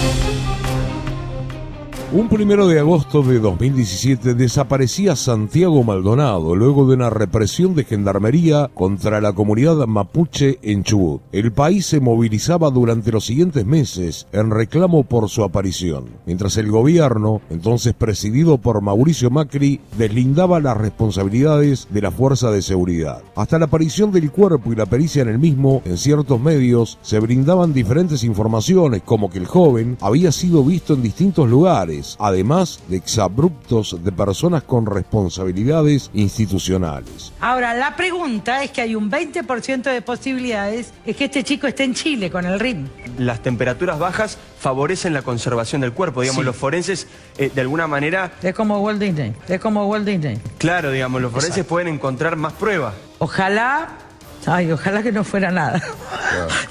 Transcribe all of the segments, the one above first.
Thank you. Un primero de agosto de 2017 desaparecía Santiago Maldonado luego de una represión de gendarmería contra la comunidad mapuche en Chubut. El país se movilizaba durante los siguientes meses en reclamo por su aparición, mientras el gobierno, entonces presidido por Mauricio Macri, deslindaba las responsabilidades de la fuerza de seguridad. Hasta la aparición del cuerpo y la pericia en el mismo, en ciertos medios se brindaban diferentes informaciones como que el joven había sido visto en distintos lugares además de exabruptos de personas con responsabilidades institucionales. Ahora, la pregunta es que hay un 20% de posibilidades de que este chico esté en Chile con el RIM. Las temperaturas bajas favorecen la conservación del cuerpo, digamos, los forenses eh, de alguna manera... Es como Walt Disney, es como Walt Disney. Claro, digamos, los forenses pueden encontrar más pruebas. Ojalá Ay, ojalá que no fuera nada.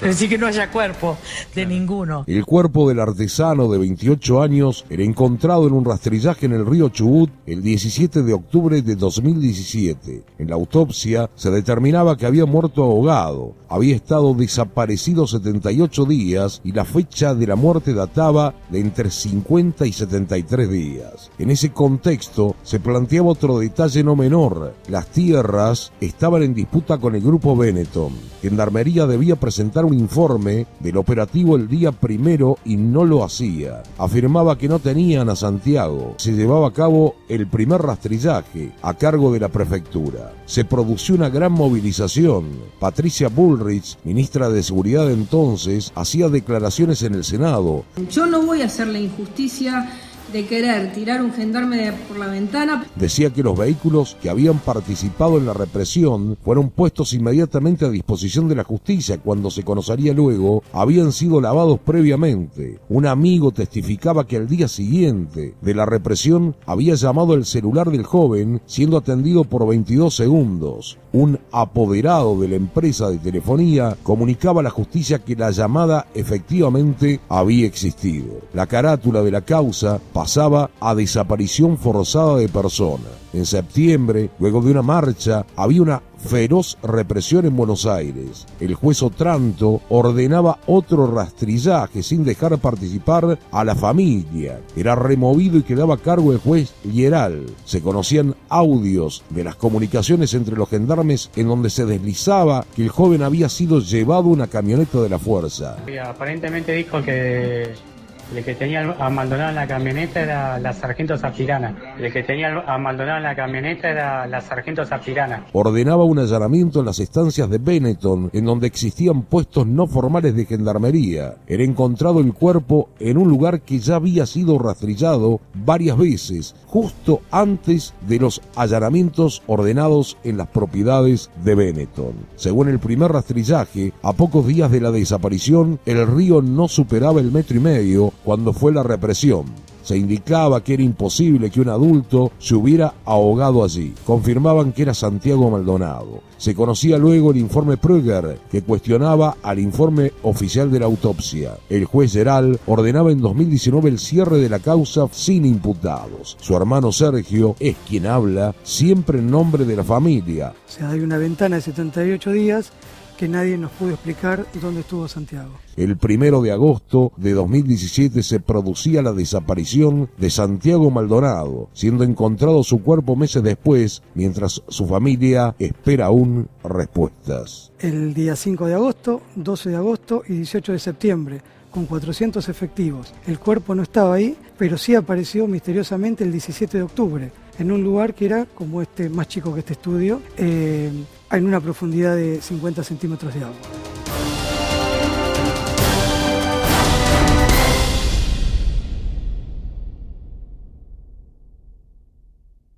Es decir, que no haya cuerpo de ninguno. El cuerpo del artesano de 28 años era encontrado en un rastrillaje en el río Chubut el 17 de octubre de 2017. En la autopsia se determinaba que había muerto ahogado. Había estado desaparecido 78 días y la fecha de la muerte databa de entre 50 y 73 días. En ese contexto se planteaba otro detalle no menor. Las tierras estaban en disputa con el grupo Benetton. Gendarmería debía presentar un informe del operativo el día primero y no lo hacía. Afirmaba que no tenían a Santiago. Se llevaba a cabo el primer rastrillaje a cargo de la prefectura. Se produjo una gran movilización. Patricia Bullrich, ministra de Seguridad entonces, hacía declaraciones en el Senado. Yo no voy a hacer la injusticia de querer tirar un gendarme por la ventana. Decía que los vehículos que habían participado en la represión fueron puestos inmediatamente a disposición de la justicia cuando se conocería luego habían sido lavados previamente. Un amigo testificaba que al día siguiente de la represión había llamado el celular del joven siendo atendido por 22 segundos. Un apoderado de la empresa de telefonía comunicaba a la justicia que la llamada efectivamente había existido. La carátula de la causa pasaba a desaparición forzada de personas. En septiembre, luego de una marcha, había una feroz represión en Buenos Aires. El juez Otranto ordenaba otro rastrillaje sin dejar participar a la familia. Era removido y quedaba a cargo el juez Lieral. Se conocían audios de las comunicaciones entre los gendarmes en donde se deslizaba que el joven había sido llevado a una camioneta de la fuerza. Aparentemente dijo que el que tenía a Maldonado en la camioneta era la sargento Zapirana. El que tenía a Maldonado en la camioneta era la sargento Zapirana. Ordenaba un allanamiento en las estancias de Benetton, en donde existían puestos no formales de gendarmería. Era encontrado el cuerpo en un lugar que ya había sido rastrillado varias veces, justo antes de los allanamientos ordenados en las propiedades de Benetton. Según el primer rastrillaje, a pocos días de la desaparición, el río no superaba el metro y medio cuando fue la represión. Se indicaba que era imposible que un adulto se hubiera ahogado allí. Confirmaban que era Santiago Maldonado. Se conocía luego el informe Prüger, que cuestionaba al informe oficial de la autopsia. El juez Geral ordenaba en 2019 el cierre de la causa sin imputados. Su hermano Sergio es quien habla siempre en nombre de la familia. O sea, hay una ventana de 78 días que nadie nos pudo explicar dónde estuvo Santiago. El primero de agosto de 2017 se producía la desaparición de Santiago Maldonado, siendo encontrado su cuerpo meses después, mientras su familia espera aún respuestas. El día 5 de agosto, 12 de agosto y 18 de septiembre con 400 efectivos. El cuerpo no estaba ahí, pero sí apareció misteriosamente el 17 de octubre, en un lugar que era como este, más chico que este estudio, eh, en una profundidad de 50 centímetros de agua.